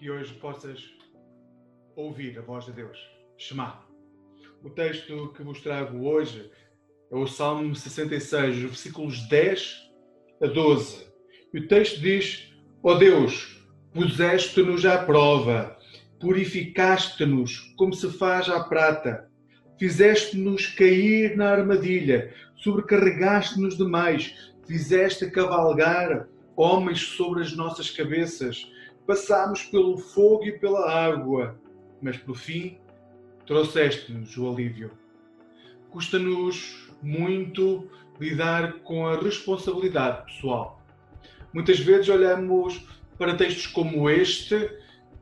que hoje possas ouvir a voz de Deus. Shema. O texto que vos trago hoje é o Salmo 66, versículos 10 a 12. E o texto diz: Ó oh Deus, puseste-nos à prova, purificaste-nos como se faz à prata, fizeste-nos cair na armadilha, sobrecarregaste-nos demais, fizeste cavalgar homens sobre as nossas cabeças passámos pelo fogo e pela água, mas por fim trouxeste-nos o alívio. Custa-nos muito lidar com a responsabilidade pessoal. Muitas vezes olhamos para textos como este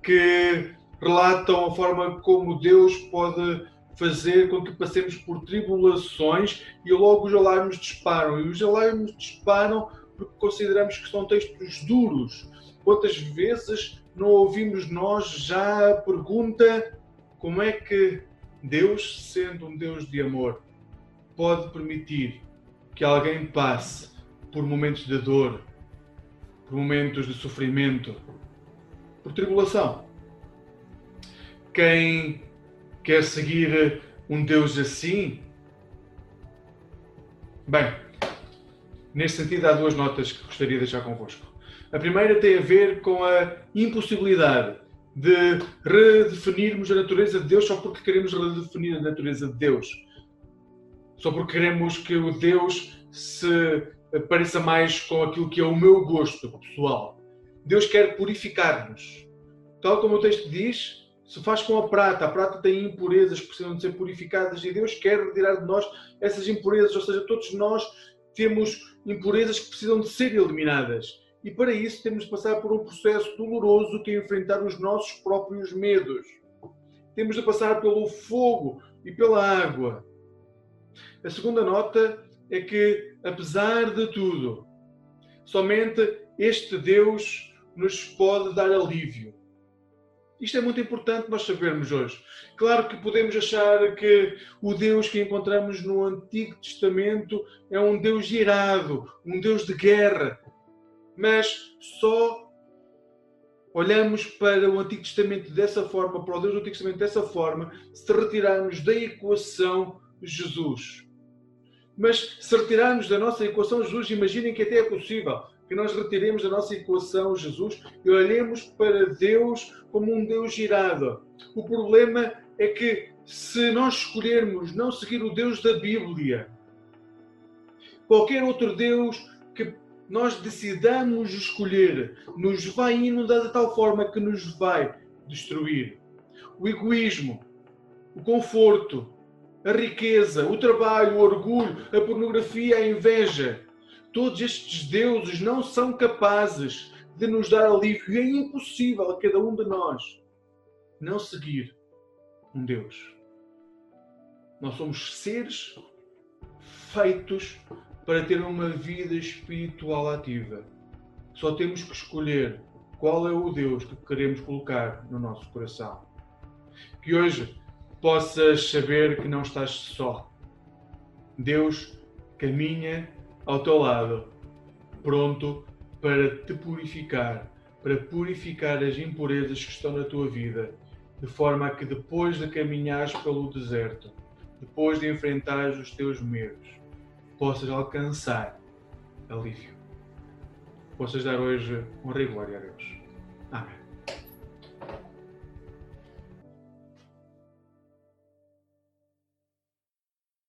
que relatam a forma como Deus pode fazer com que passemos por tribulações e logo os alarmes disparam. E os alarmes disparam porque consideramos que são textos duros, Quantas vezes não ouvimos nós já a pergunta como é que Deus, sendo um Deus de amor, pode permitir que alguém passe por momentos de dor, por momentos de sofrimento, por tribulação? Quem quer seguir um Deus assim? Bem, neste sentido, há duas notas que gostaria de deixar convosco. A primeira tem a ver com a impossibilidade de redefinirmos a natureza de Deus só porque queremos redefinir a natureza de Deus. Só porque queremos que o Deus se pareça mais com aquilo que é o meu gosto pessoal. Deus quer purificar-nos. Tal como o texto diz, se faz com a prata. A prata tem impurezas que precisam de ser purificadas e Deus quer retirar de nós essas impurezas. Ou seja, todos nós temos impurezas que precisam de ser eliminadas. E para isso temos de passar por um processo doloroso que é enfrentar os nossos próprios medos. Temos de passar pelo fogo e pela água. A segunda nota é que, apesar de tudo, somente este Deus nos pode dar alívio. Isto é muito importante nós sabermos hoje. Claro que podemos achar que o Deus que encontramos no Antigo Testamento é um Deus irado, um Deus de guerra, mas só olhamos para o Antigo Testamento dessa forma, para o Deus do Antigo Testamento dessa forma, se retirarmos da equação Jesus. Mas se retirarmos da nossa equação Jesus, imaginem que até é possível que nós retiremos da nossa equação Jesus e olhemos para Deus como um Deus girado. O problema é que se nós escolhermos não seguir o Deus da Bíblia, qualquer outro Deus que nós decidamos escolher, nos vai inundar de tal forma que nos vai destruir. O egoísmo, o conforto, a riqueza, o trabalho, o orgulho, a pornografia, a inveja. Todos estes deuses não são capazes de nos dar alívio. E é impossível a cada um de nós não seguir um Deus. Nós somos seres feitos para ter uma vida espiritual ativa. Só temos que escolher qual é o Deus que queremos colocar no nosso coração. Que hoje possas saber que não estás só. Deus caminha ao teu lado, pronto para te purificar, para purificar as impurezas que estão na tua vida, de forma a que depois de caminhares pelo deserto, depois de enfrentares os teus medos, possas alcançar alívio. Possas dar hoje honra e glória a Deus. Amém.